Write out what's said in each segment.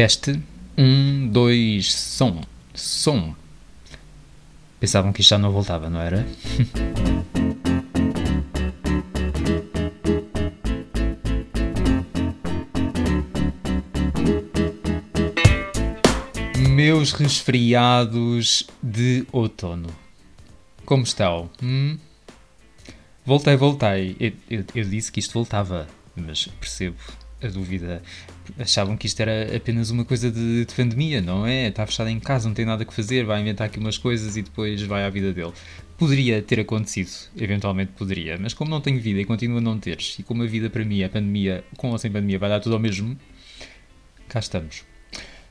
Teste. Um, dois, som. Som. Pensavam que isto já não voltava, não era? Meus resfriados de outono. Como estão? Hum? Voltei, voltei. Eu, eu, eu disse que isto voltava, mas percebo a dúvida. Achavam que isto era apenas uma coisa de, de, pandemia, não é? Está fechado em casa, não tem nada que fazer, vai inventar aqui umas coisas e depois vai à vida dele. Poderia ter acontecido, eventualmente poderia, mas como não tenho vida e continuo a não ter, e como a vida para mim é pandemia, com ou sem pandemia, vai dar tudo ao mesmo, cá estamos.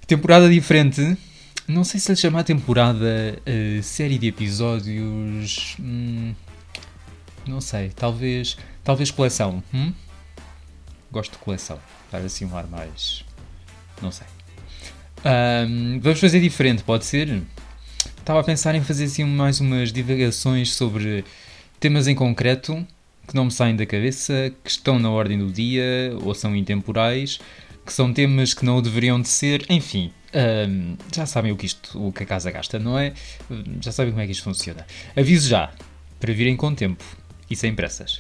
Temporada diferente, não sei se lhe chamar temporada, uh, série de episódios. Hum, não sei, talvez. Talvez coleção. Hum? Gosto de coleção. Dar assim um ar mais. Não sei. Um, vamos fazer diferente, pode ser? Estava a pensar em fazer assim mais umas divagações sobre temas em concreto que não me saem da cabeça, que estão na ordem do dia ou são intemporais, que são temas que não deveriam de ser, enfim. Um, já sabem o que, isto, o que a casa gasta, não é? Já sabem como é que isto funciona. Aviso já, para virem com tempo e sem pressas.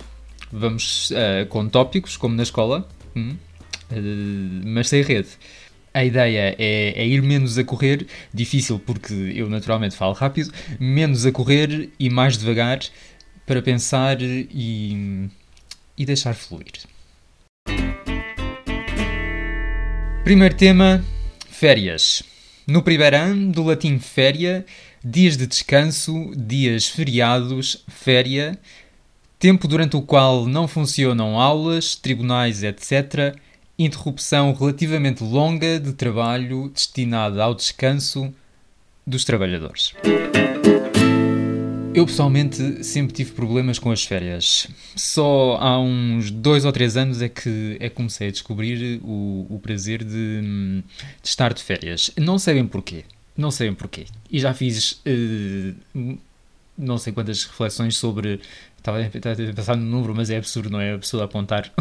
Vamos uh, com tópicos, como na escola, hum, uh, mas sem rede. A ideia é, é, ir menos a correr, difícil porque eu naturalmente falo rápido, menos a correr e mais devagar para pensar e, e deixar fluir. Primeiro tema: férias. No primeiro ano, do latim féria, dias de descanso, dias feriados, féria, tempo durante o qual não funcionam aulas, tribunais, etc., interrupção relativamente longa de trabalho destinada ao descanso dos trabalhadores. Eu pessoalmente sempre tive problemas com as férias. Só há uns dois ou três anos é que é comecei a descobrir o, o prazer de, de, estar de férias. Não sabem porquê. Não sabem porquê. E já fiz uh, não sei quantas reflexões sobre Estava a pensar no número, mas é absurdo, não é? absurdo apontar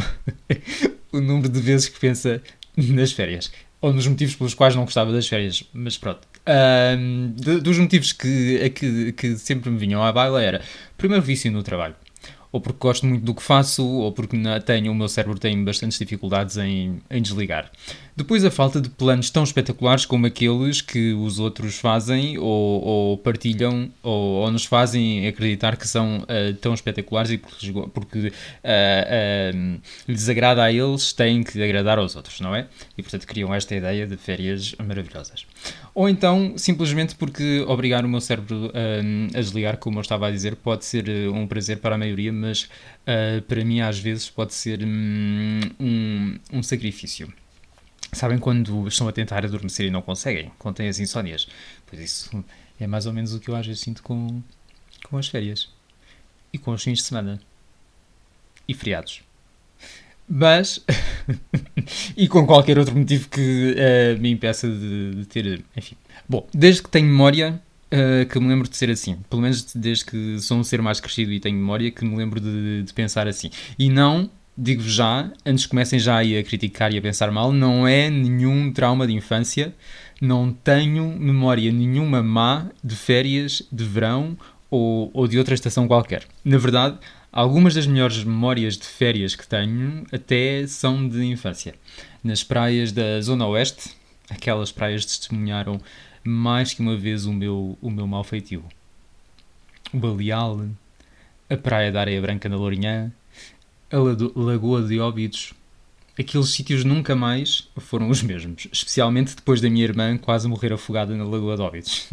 o número de vezes que pensa nas férias. Ou nos motivos pelos quais não gostava das férias. Mas pronto. Um, dos motivos que, que, que sempre me vinham à baila era, primeiro, vício no trabalho ou porque gosto muito do que faço, ou porque tenho, o meu cérebro tem bastantes dificuldades em, em desligar. Depois a falta de planos tão espetaculares como aqueles que os outros fazem ou, ou partilham ou, ou, nos fazem acreditar que são uh, tão espetaculares e porque, porque uh, uh, lhes agrada a eles, têm que agradar aos outros, não é? E portanto criam esta ideia de férias maravilhosas. Ou então simplesmente porque obrigar o meu cérebro a desligar, como eu estava a dizer, pode ser um prazer para a maioria, mas uh, para mim às vezes pode ser hum, um, um sacrifício. Sabem quando estão a tentar adormecer e não conseguem? Têm as insónias? Pois isso é mais ou menos o que eu às vezes sinto com, com as férias. E com os fins de semana. E feriados. Mas. e com qualquer outro motivo que uh, me impeça de, de, ter. Enfim. Bom, desde que tenho memória, Uh, que me lembro de ser assim. Pelo menos desde que sou um ser mais crescido e tenho memória, que me lembro de, de pensar assim. E não, digo já, antes que comecem já a criticar e a pensar mal, não é nenhum trauma de infância. Não tenho memória nenhuma má de férias de verão ou, ou de outra estação qualquer. Na verdade, algumas das melhores memórias de férias que tenho até são de infância. Nas praias da Zona Oeste, aquelas praias testemunharam mais que uma vez o meu, o meu mau feitio. O Baleal, a Praia da Areia Branca na Lourinhã, a Lagoa de Óbidos, aqueles sítios nunca mais foram os mesmos, especialmente depois da minha irmã quase morrer afogada na Lagoa de Óbidos.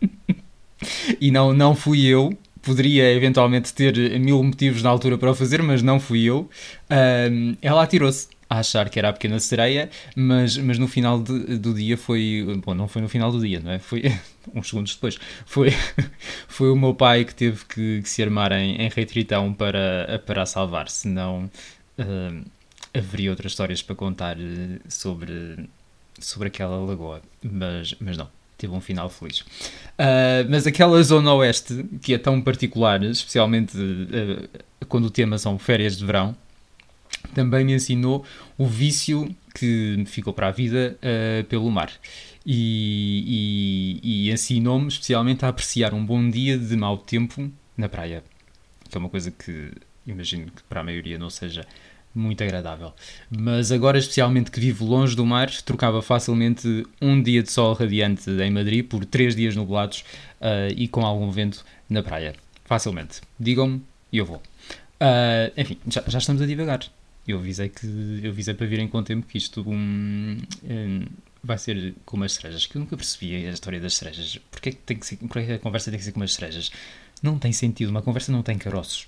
e não, não fui eu, poderia eventualmente ter mil motivos na altura para o fazer, mas não fui eu. Um, ela atirou-se a achar que era a pequena sereia, mas, mas no final de, do dia foi. Bom, não foi no final do dia, não é? Foi uns segundos depois. Foi, foi o meu pai que teve que, que se armar em, em retritão para, para a salvar, senão uh, haveria outras histórias para contar eh, sobre, sobre aquela lagoa. Mas, mas não teve um final feliz. Uh, mas aquela zona oeste, que é tão particular, especialmente uh, quando o tema são férias de verão, também me ensinou o vício que ficou para a vida uh, pelo mar. E, e, e ensinou-me especialmente a apreciar um bom dia de mau tempo na praia. Que é uma coisa que imagino que para a maioria não seja muito agradável. Mas agora, especialmente que vivo longe do mar, trocava facilmente um dia de sol radiante em Madrid por três dias nublados uh, e com algum vento na praia. Facilmente. Digam-me e eu vou. Uh, enfim, já, já, estamos a divagar. Eu avisei, que, eu avisei para virem com o tempo que isto um, um, vai ser com umas cerejas, que eu nunca percebi a história das cerejas. Porquê, tem que ser, porquê a conversa tem que ser com umas cerejas? Não tem sentido, uma conversa não tem caroços.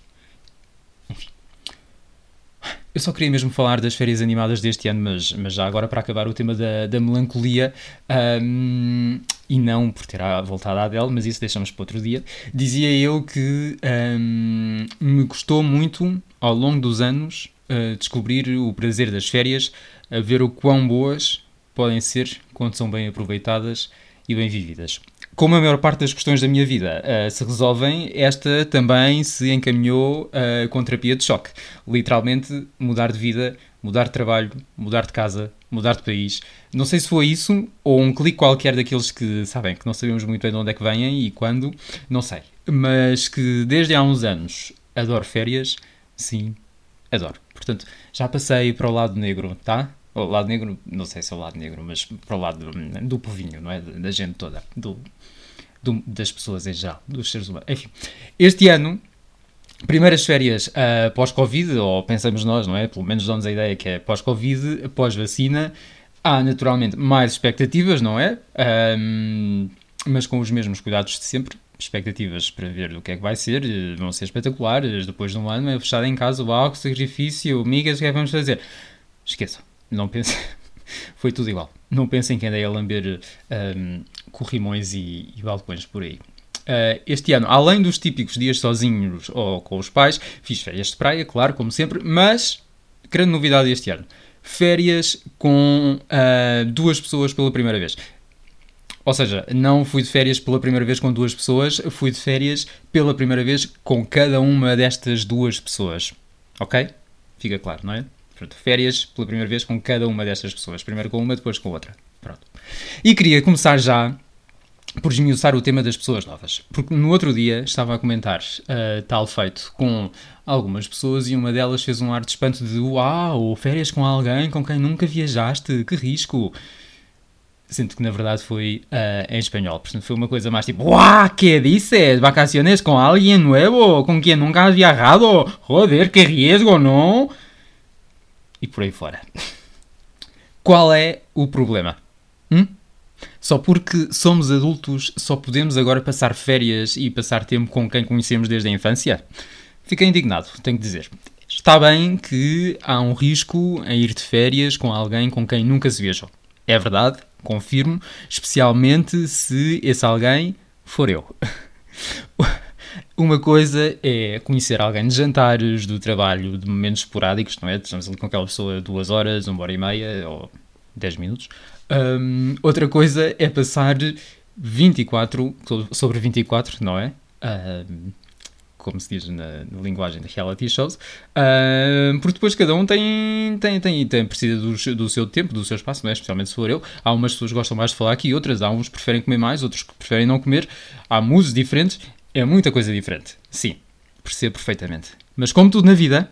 Enfim. Eu só queria mesmo falar das férias animadas deste ano, mas, mas já agora para acabar o tema da, da melancolia, um, e não por ter voltado à Adele, mas isso deixamos para outro dia, dizia eu que um, me custou muito, ao longo dos anos, uh, descobrir o prazer das férias, a ver o quão boas podem ser quando são bem aproveitadas e bem vividas como a maior parte das questões da minha vida uh, se resolvem, esta também se encaminhou uh, com terapia de choque. Literalmente, mudar de vida, mudar de trabalho, mudar de casa, mudar de país. Não sei se foi isso ou um clique qualquer daqueles que sabem que não sabemos muito bem de onde é que vêm e quando, não sei. Mas que desde há uns anos adoro férias, sim, adoro. Portanto, já passei para o lado negro, tá? O lado negro, não sei se é o lado negro, mas para o lado do, do povinho, não é? Da gente toda, do, do, das pessoas em geral, dos seres humanos. Enfim, este ano, primeiras férias uh, pós-Covid, ou pensamos nós, não é? Pelo menos damos a ideia que é pós-Covid, pós-vacina. Há naturalmente mais expectativas, não é? Um, mas com os mesmos cuidados de sempre. Expectativas para ver o que é que vai ser, vão ser espetaculares. Depois de um ano, é fechado em casa, o que sacrifício, amigas, o que é que vamos fazer? Esqueçam não pensem. foi tudo igual. Não pensem que andei a lamber um, corrimões e, e balcões por aí. Uh, este ano, além dos típicos dias sozinhos ou com os pais, fiz férias de praia, claro, como sempre, mas, grande novidade este ano, férias com uh, duas pessoas pela primeira vez. Ou seja, não fui de férias pela primeira vez com duas pessoas, fui de férias pela primeira vez com cada uma destas duas pessoas. Ok? Fica claro, não é? Pronto, férias pela primeira vez com cada uma destas pessoas. Primeiro com uma, depois com outra. Pronto. E queria começar já por esmiuçar o tema das pessoas novas. Porque no outro dia estava a comentar uh, tal feito com algumas pessoas e uma delas fez um ar de espanto de Uau, férias com alguém com quem nunca viajaste, que risco! Sinto que na verdade foi uh, em espanhol, portanto foi uma coisa mais tipo Uau, que dices? Vacaciones com alguém novo? Com quem nunca has viajado? Joder, que risco, não? e por aí fora. Qual é o problema? Hum? Só porque somos adultos, só podemos agora passar férias e passar tempo com quem conhecemos desde a infância? Fiquei indignado, tenho que dizer. Está bem que há um risco em ir de férias com alguém com quem nunca se viajou. É verdade, confirmo, especialmente se esse alguém for eu. Uma coisa é conhecer alguém de jantares, do trabalho, de momentos esporádicos, não é? Estamos ali com aquela pessoa duas horas, uma hora e meia ou dez minutos. Um, outra coisa é passar 24 sobre 24, não é? Um, como se diz na, na, linguagem de reality shows, uh, porque depois cada um tem, tem, tem, tem precisa do, do, seu tempo, do seu espaço, não é? especialmente se for eu. Há umas pessoas que gostam mais de falar aqui, outras, há uns que preferem comer mais, outros que preferem não comer. Há musos diferentes é muita coisa diferente. Sim, percebo perfeitamente. Mas como tudo na vida,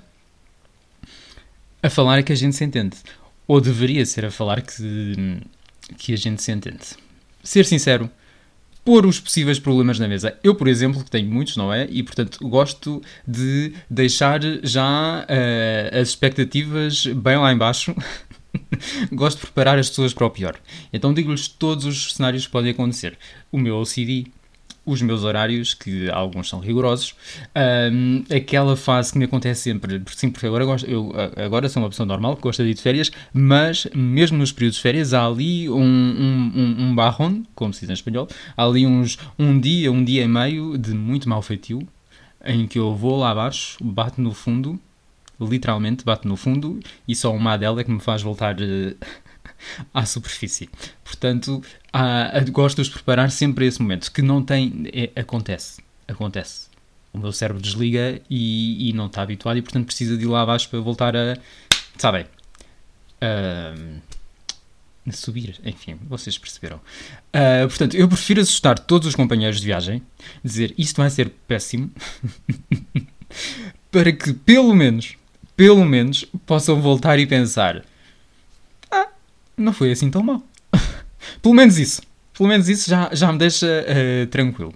a falar é que a gente se entende. Ou deveria ser a falar que, que a gente se entende. Ser sincero, pôr os possíveis problemas na mesa. Eu, por exemplo, que tenho muitos, não é? E, portanto, gosto de deixar já uh, as expectativas bem lá embaixo. gosto de preparar as pessoas para o pior. Então digo-lhes todos os cenários que podem acontecer. O meu OCD, os meus horários, que alguns são rigorosos, um, aquela fase que me acontece sempre, sim, porque agora, gosto, eu agora sou uma pessoa normal que gosta de ir de férias, mas mesmo nos períodos de férias há ali um, um, um, barron, como se diz em espanhol, há ali uns, um dia, um dia e meio de muito mau feitio, em que eu vou lá abaixo, bato no fundo, literalmente bato no fundo, e só uma dela é que me faz voltar... À superfície. Portanto, há, gosto de preparar sempre a esse momento, que não tem. É, acontece. Acontece. O meu cérebro desliga e, e, não está habituado e, portanto, precisa de ir lá abaixo para voltar a. Sabem? Uh, subir, enfim, vocês perceberam. Uh, portanto, eu prefiro assustar todos os companheiros de viagem, dizer isto vai ser péssimo, para que pelo menos, pelo menos, possam voltar e pensar: não foi assim tão mal. pelo menos isso, pelo menos isso já, já me deixa uh, tranquilo.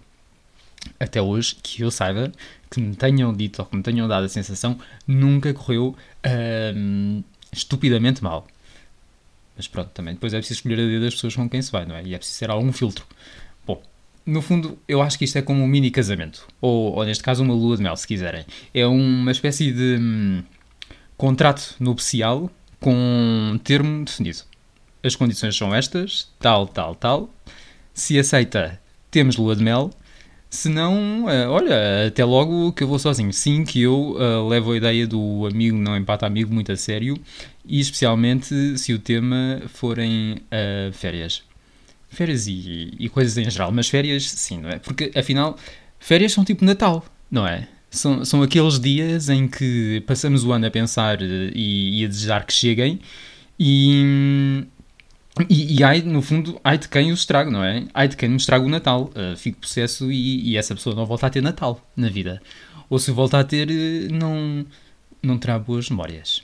Até hoje, que eu saiba, que me tenham dito ou que me tenham dado a sensação, nunca correu uh, estupidamente mal. Mas pronto, também depois é preciso escolher a dedo das pessoas com quem se vai, não é? E é preciso ter algum filtro. Bom, no fundo, eu acho que isto é como um mini casamento. Ou, ou neste caso, uma lua de mel, se quiserem. É uma espécie de hum, contrato nupcial com um termo definido. As condições são estas, tal, tal, tal. Se aceita, temos lua de mel. Se não, uh, olha, até logo que eu vou sozinho. Sim, que eu uh, levo a ideia do amigo não empata amigo muito a sério e especialmente se o tema forem uh, férias. Férias e, e, coisas em geral, mas férias sim, não é? Porque afinal, férias são tipo Natal, não é? São, são aqueles dias em que passamos o ano a pensar e, e a desejar que cheguem e, e, e ai, no fundo, ai de quem os estrago, não é? Ai de quem me estraga o Natal. Uh, fico possesso e, e, essa pessoa não volta a ter Natal na vida. Ou se volta a ter, eh, não, não terá boas memórias.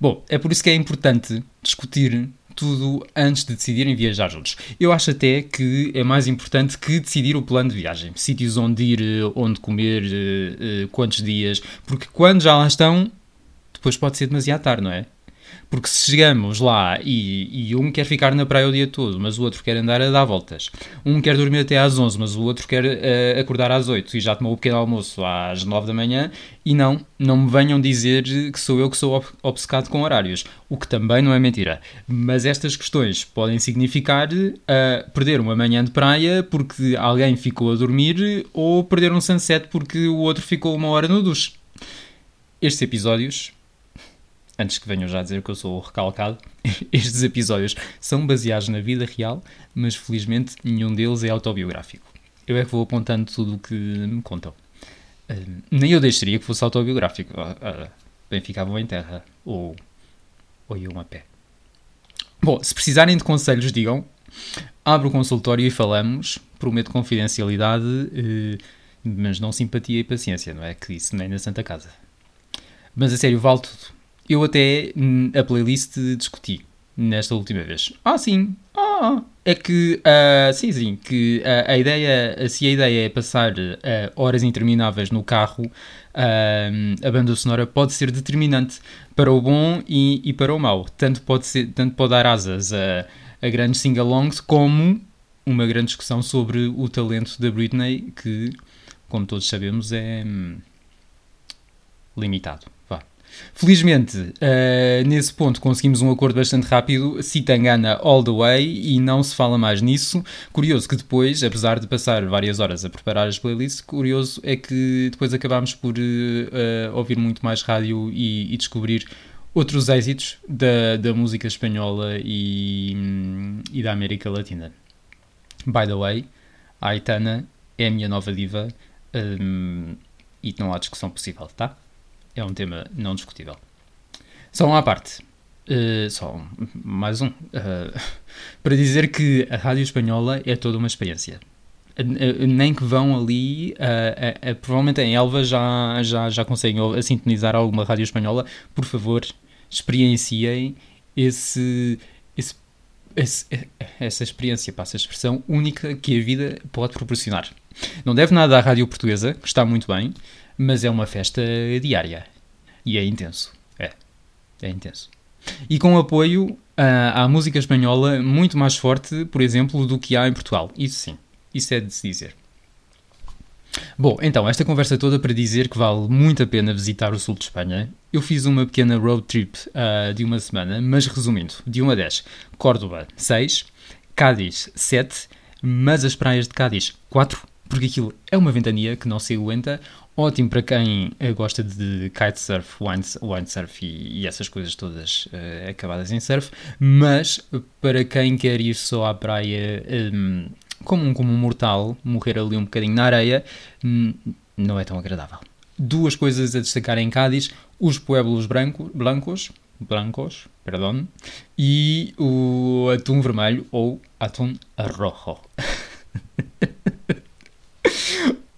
Bom, é por isso que é importante discutir tudo antes de decidirem viajar juntos. Eu acho até que é mais importante que decidir o plano de viagem. Sítios onde ir, eh, onde comer, quantos dias. Porque quando já lá estão, depois pode ser demasiado tarde, não é? Porque se chegamos lá e, e, um quer ficar na praia o dia todo, mas o outro quer andar a dar voltas, um quer dormir até às 11, mas o outro quer uh, acordar às 8 e já tomou o pequeno almoço às 9 da manhã, e não, não me venham dizer que sou eu que sou obcecado com horários, o que também não é mentira. Mas estas questões podem significar uh, perder uma manhã de praia porque alguém ficou a dormir ou perder um sunset porque o outro ficou uma hora no duche. Estes episódios antes que venham já dizer que eu sou recalcado, estes episódios são baseados na vida real, mas felizmente nenhum deles é autobiográfico. Eu é que vou apontando tudo o que me contam. Nem eu deixaria que fosse autobiográfico. Uh, uh, bem ficavam em terra. Ou, ou iam a pé. Bom, se precisarem de conselhos, digam. Abro o consultório e falamos. Prometo confidencialidade, eh, mas não simpatia e paciência, não é? Que isso nem na Santa Casa. Mas a sério, vale tudo eu até hum, a playlist discuti nesta última vez. Ah, sim. Ah, é que, uh, sim, sim, que uh, a ideia, se a ideia é passar uh, horas intermináveis no carro, a banda sonora pode ser determinante para o bom e, e, para o mau. Tanto pode, ser, tanto pode dar asas a, a grandes sing-alongs, como uma grande discussão sobre o talento da Britney, que, como todos sabemos, é hum, limitado. Felizmente, uh, nesse ponto conseguimos um acordo bastante rápido, Citangana all the way, e não se fala mais nisso. Curioso que depois, apesar de passar várias horas a preparar as playlists, curioso é que depois acabámos por uh, ouvir muito mais rádio e, e descobrir outros êxitos da, da música espanhola e, e da América Latina. By the way, a Aitana é a minha nova diva um, e não há discussão possível, tá? É um tema não discutível. Só uma à parte. Uh, só mais um. Uh, para dizer que a rádio espanhola é toda uma experiência. Uh, nem que vão ali, provavelmente em Elva já, já, já conseguem sintonizar alguma rádio espanhola. Por favor, experienciem esse, esse, esse, essa experiência, passa a expressão única que a vida pode proporcionar. Não deve nada à rádio portuguesa, que está muito bem, mas é uma festa diária. E é intenso. É. É intenso. E com apoio uh, à música espanhola muito mais forte, por exemplo, do que há em Portugal. Isso sim. Isso é de se dizer. Bom, então, esta conversa toda para dizer que vale muito a pena visitar o sul de Espanha. Eu fiz uma pequena road trip uh, de uma semana, mas resumindo, de 1 a 10, Córdoba 6, Cádiz 7, mas as praias de Cádiz 4, porque aquilo é uma ventania que não se aguenta, ótimo para quem eh, gosta de kitesurf, windsurf e, e essas coisas todas uh, acabadas em surf, mas para quem quer ir só à praia um, como, um, como um mortal, morrer ali um bocadinho na areia, um, não é tão agradável. Duas coisas a destacar em Cádiz: os pueblos branco, blancos, blancos, perdão, e o atum vermelho ou atum rojo.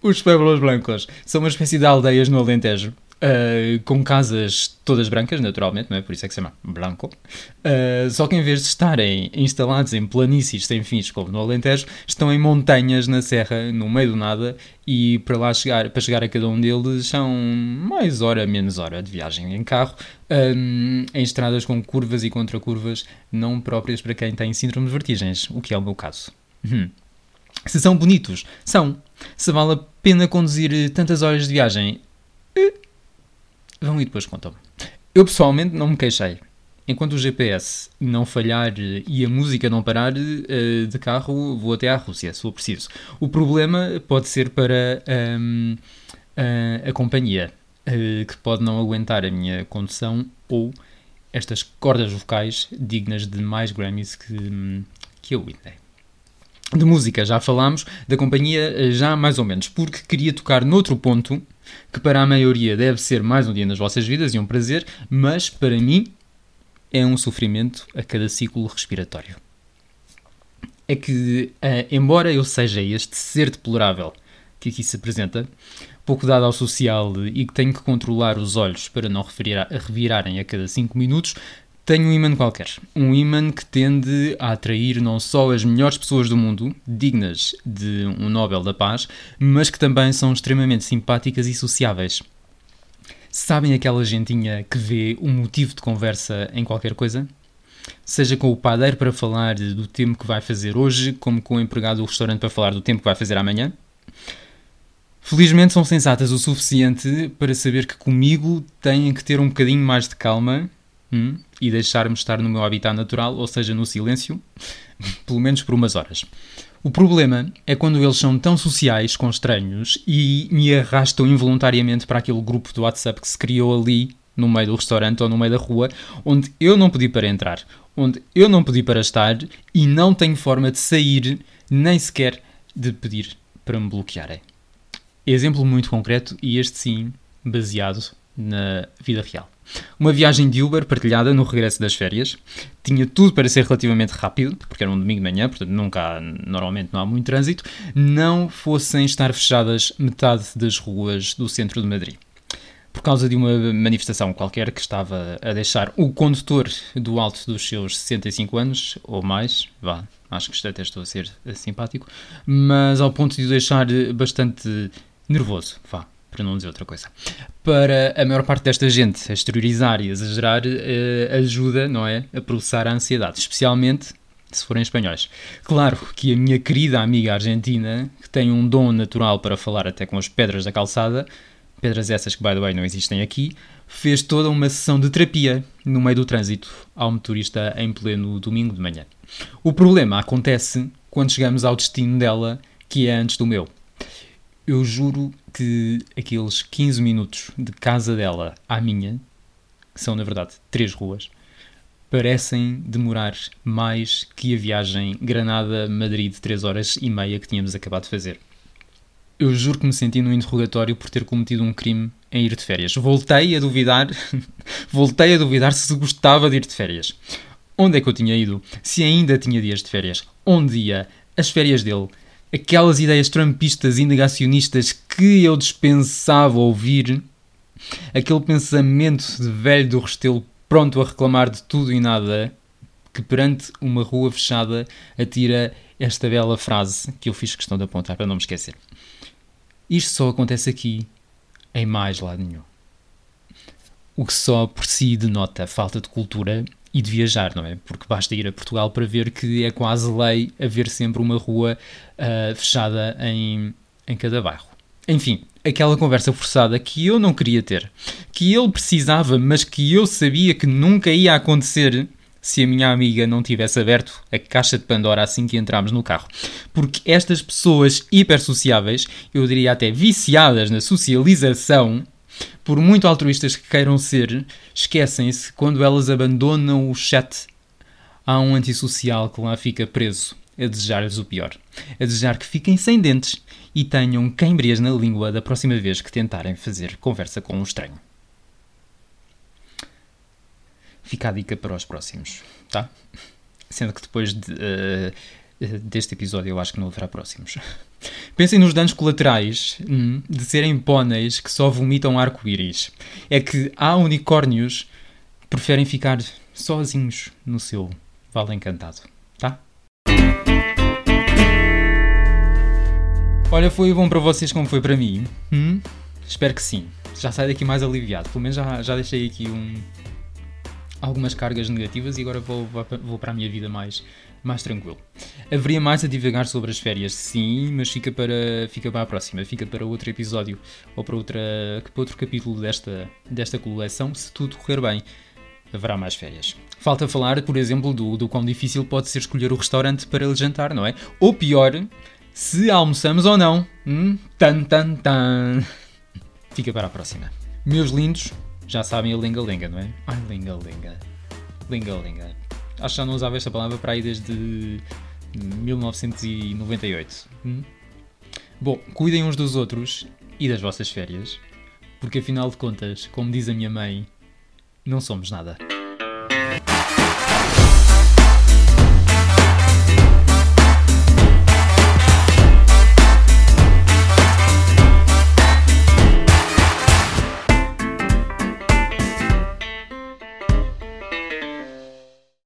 Os Pueblos Blancos são uma espécie de aldeias no Alentejo Uh, com casas todas brancas, naturalmente, não é? Por isso é que se chama Blanco. Uh, só que em vez de estarem instalados em planícies sem fins, como no Alentejo, estão em montanhas na serra, no meio do nada, e para lá chegar, para chegar a cada um deles são mais hora, menos hora de viagem em carro, um, em estradas com curvas e contracurvas não próprias para quem tem síndrome de vertigens, o que é o meu caso. Hum. Se são bonitos, são. Se vale a pena conduzir tantas horas de viagem, Vão e depois contam. Eu pessoalmente não me queixei. Enquanto o GPS não falhar e a música não parar de carro, vou até à Rússia, se for preciso. O problema pode ser para um, a, a, companhia, que pode não aguentar a minha condução ou estas cordas vocais dignas de mais Grammys que, que a Whitney. De música já falámos, da companhia eh, já mais ou menos, porque queria tocar noutro ponto que para a maioria deve ser mais um dia nas vossas vidas e um prazer, mas para mim é um sofrimento a cada ciclo respiratório. É que, uh, embora eu seja este ser deplorável que aqui se apresenta, pouco dado ao social e que tenho que controlar os olhos para não revirarem a cada 5 minutos, tenho um imã qualquer. Um imã que tende a atrair não só as melhores pessoas do mundo, dignas de um Nobel da Paz, mas que também são extremamente simpáticas e sociáveis. Sabem aquela gentinha que vê um motivo de conversa em qualquer coisa? Seja com o padeiro para falar do tempo que vai fazer hoje, como com o empregado do restaurante para falar do tempo que vai fazer amanhã? Felizmente são sensatas o suficiente para saber que comigo têm que ter um bocadinho mais de calma hum, e deixar-me estar no meu habitat natural, ou seja, no silêncio, pelo menos por umas horas. O problema é quando eles são tão sociais com estranhos e me arrastam involuntariamente para aquele grupo do WhatsApp que se criou ali no meio do restaurante ou no meio da rua, onde eu não pedi para entrar, onde eu não pedi para estar e não tenho forma de sair, nem sequer de pedir para me bloquearem. Exemplo muito concreto e este sim baseado na vida real. Uma viagem de Uber partilhada no regresso das férias. Tinha tudo para ser relativamente rápido, porque era um domingo de manhã, portanto nunca há, normalmente não há muito trânsito, não fossem estar fechadas metade das ruas do centro de Madrid. Por causa de uma manifestação qualquer que estava a deixar o condutor do alto dos seus 65 anos, ou mais, vá, acho que até estou a ser simpático, mas ao ponto de o deixar bastante nervoso, vá, para não dizer outra coisa. Para a maior parte desta gente, exteriorizar e exagerar uh, ajuda, não é? A processar a ansiedade, especialmente se forem espanhóis. Claro que a minha querida amiga argentina, que tem um dom natural para falar até com as pedras da calçada, pedras essas que, by the way, não existem aqui, fez toda uma sessão de terapia no meio do trânsito ao motorista em pleno domingo de manhã. O problema acontece quando chegamos ao destino dela, que é antes do meu. Eu juro que aqueles 15 minutos de casa dela à minha, que são na verdade três ruas, parecem demorar mais que a viagem Granada-Madrid de 3 horas e meia que tínhamos acabado de fazer. Eu juro que me senti num interrogatório por ter cometido um crime em ir de férias. Voltei a duvidar, voltei a duvidar se gostava de ir de férias. Onde é que eu tinha ido? Se ainda tinha dias de férias? Onde ia? As férias dele? Aquelas ideias trumpistas e negacionistas que eu dispensava ouvir, aquele pensamento de velho do Restelo pronto a reclamar de tudo e nada, que perante uma rua fechada atira esta bela frase que eu fiz questão de apontar para não me esquecer. Isto só acontece aqui, em mais lado nenhum. O que só por si denota falta de cultura e de viajar, não é? Porque basta ir a Portugal para ver que é quase lei haver sempre uma rua uh, fechada em, em cada bairro. Enfim, aquela conversa forçada que eu não queria ter, que ele precisava, mas que eu sabia que nunca ia acontecer se a minha amiga não tivesse aberto a caixa de Pandora assim que entramos no carro. Porque estas pessoas hipersociáveis, eu diria até viciadas na socialização, por muito altruístas que queiram ser, esquecem-se quando elas abandonam o chat. Há um antissocial que lá fica preso a desejar-lhes o pior. A desejar que fiquem sem dentes e tenham queimbras na língua da próxima vez que tentarem fazer conversa com um estranho. Fica a dica para os próximos, tá? Sendo que depois de, uh, deste episódio eu acho que não haverá próximos. Pensem nos danos colaterais hum, de serem póneis que só vomitam arco-íris. É que há unicórnios que preferem ficar sozinhos no seu vale encantado, tá? Olha, foi bom para vocês como foi para mim? Hum? Espero que sim. Já saio daqui mais aliviado. Pelo menos já, já deixei aqui um, algumas cargas negativas e agora vou, vou para a minha vida mais, mais tranquilo. Haveria mais a divagar sobre as férias, sim, mas fica para, fica para a próxima, fica para outro episódio ou para, outra, para outro capítulo desta, desta coleção, se tudo correr bem. Haverá mais férias. Falta falar, por exemplo, do, do quão difícil pode ser escolher o restaurante para ele jantar, não é? Ou pior, se almoçamos ou não. Hum? Tan, tan, tan. Fica para a próxima. Meus lindos, já sabem a lenga-lenga, não é? Ai, lenga-lenga. Lenga-lenga. Acho que já não usava esta palavra para aí desde 1998. Hum? Bom, cuidem uns dos outros e das vossas férias, porque afinal de contas, como diz a minha mãe, não somos nada.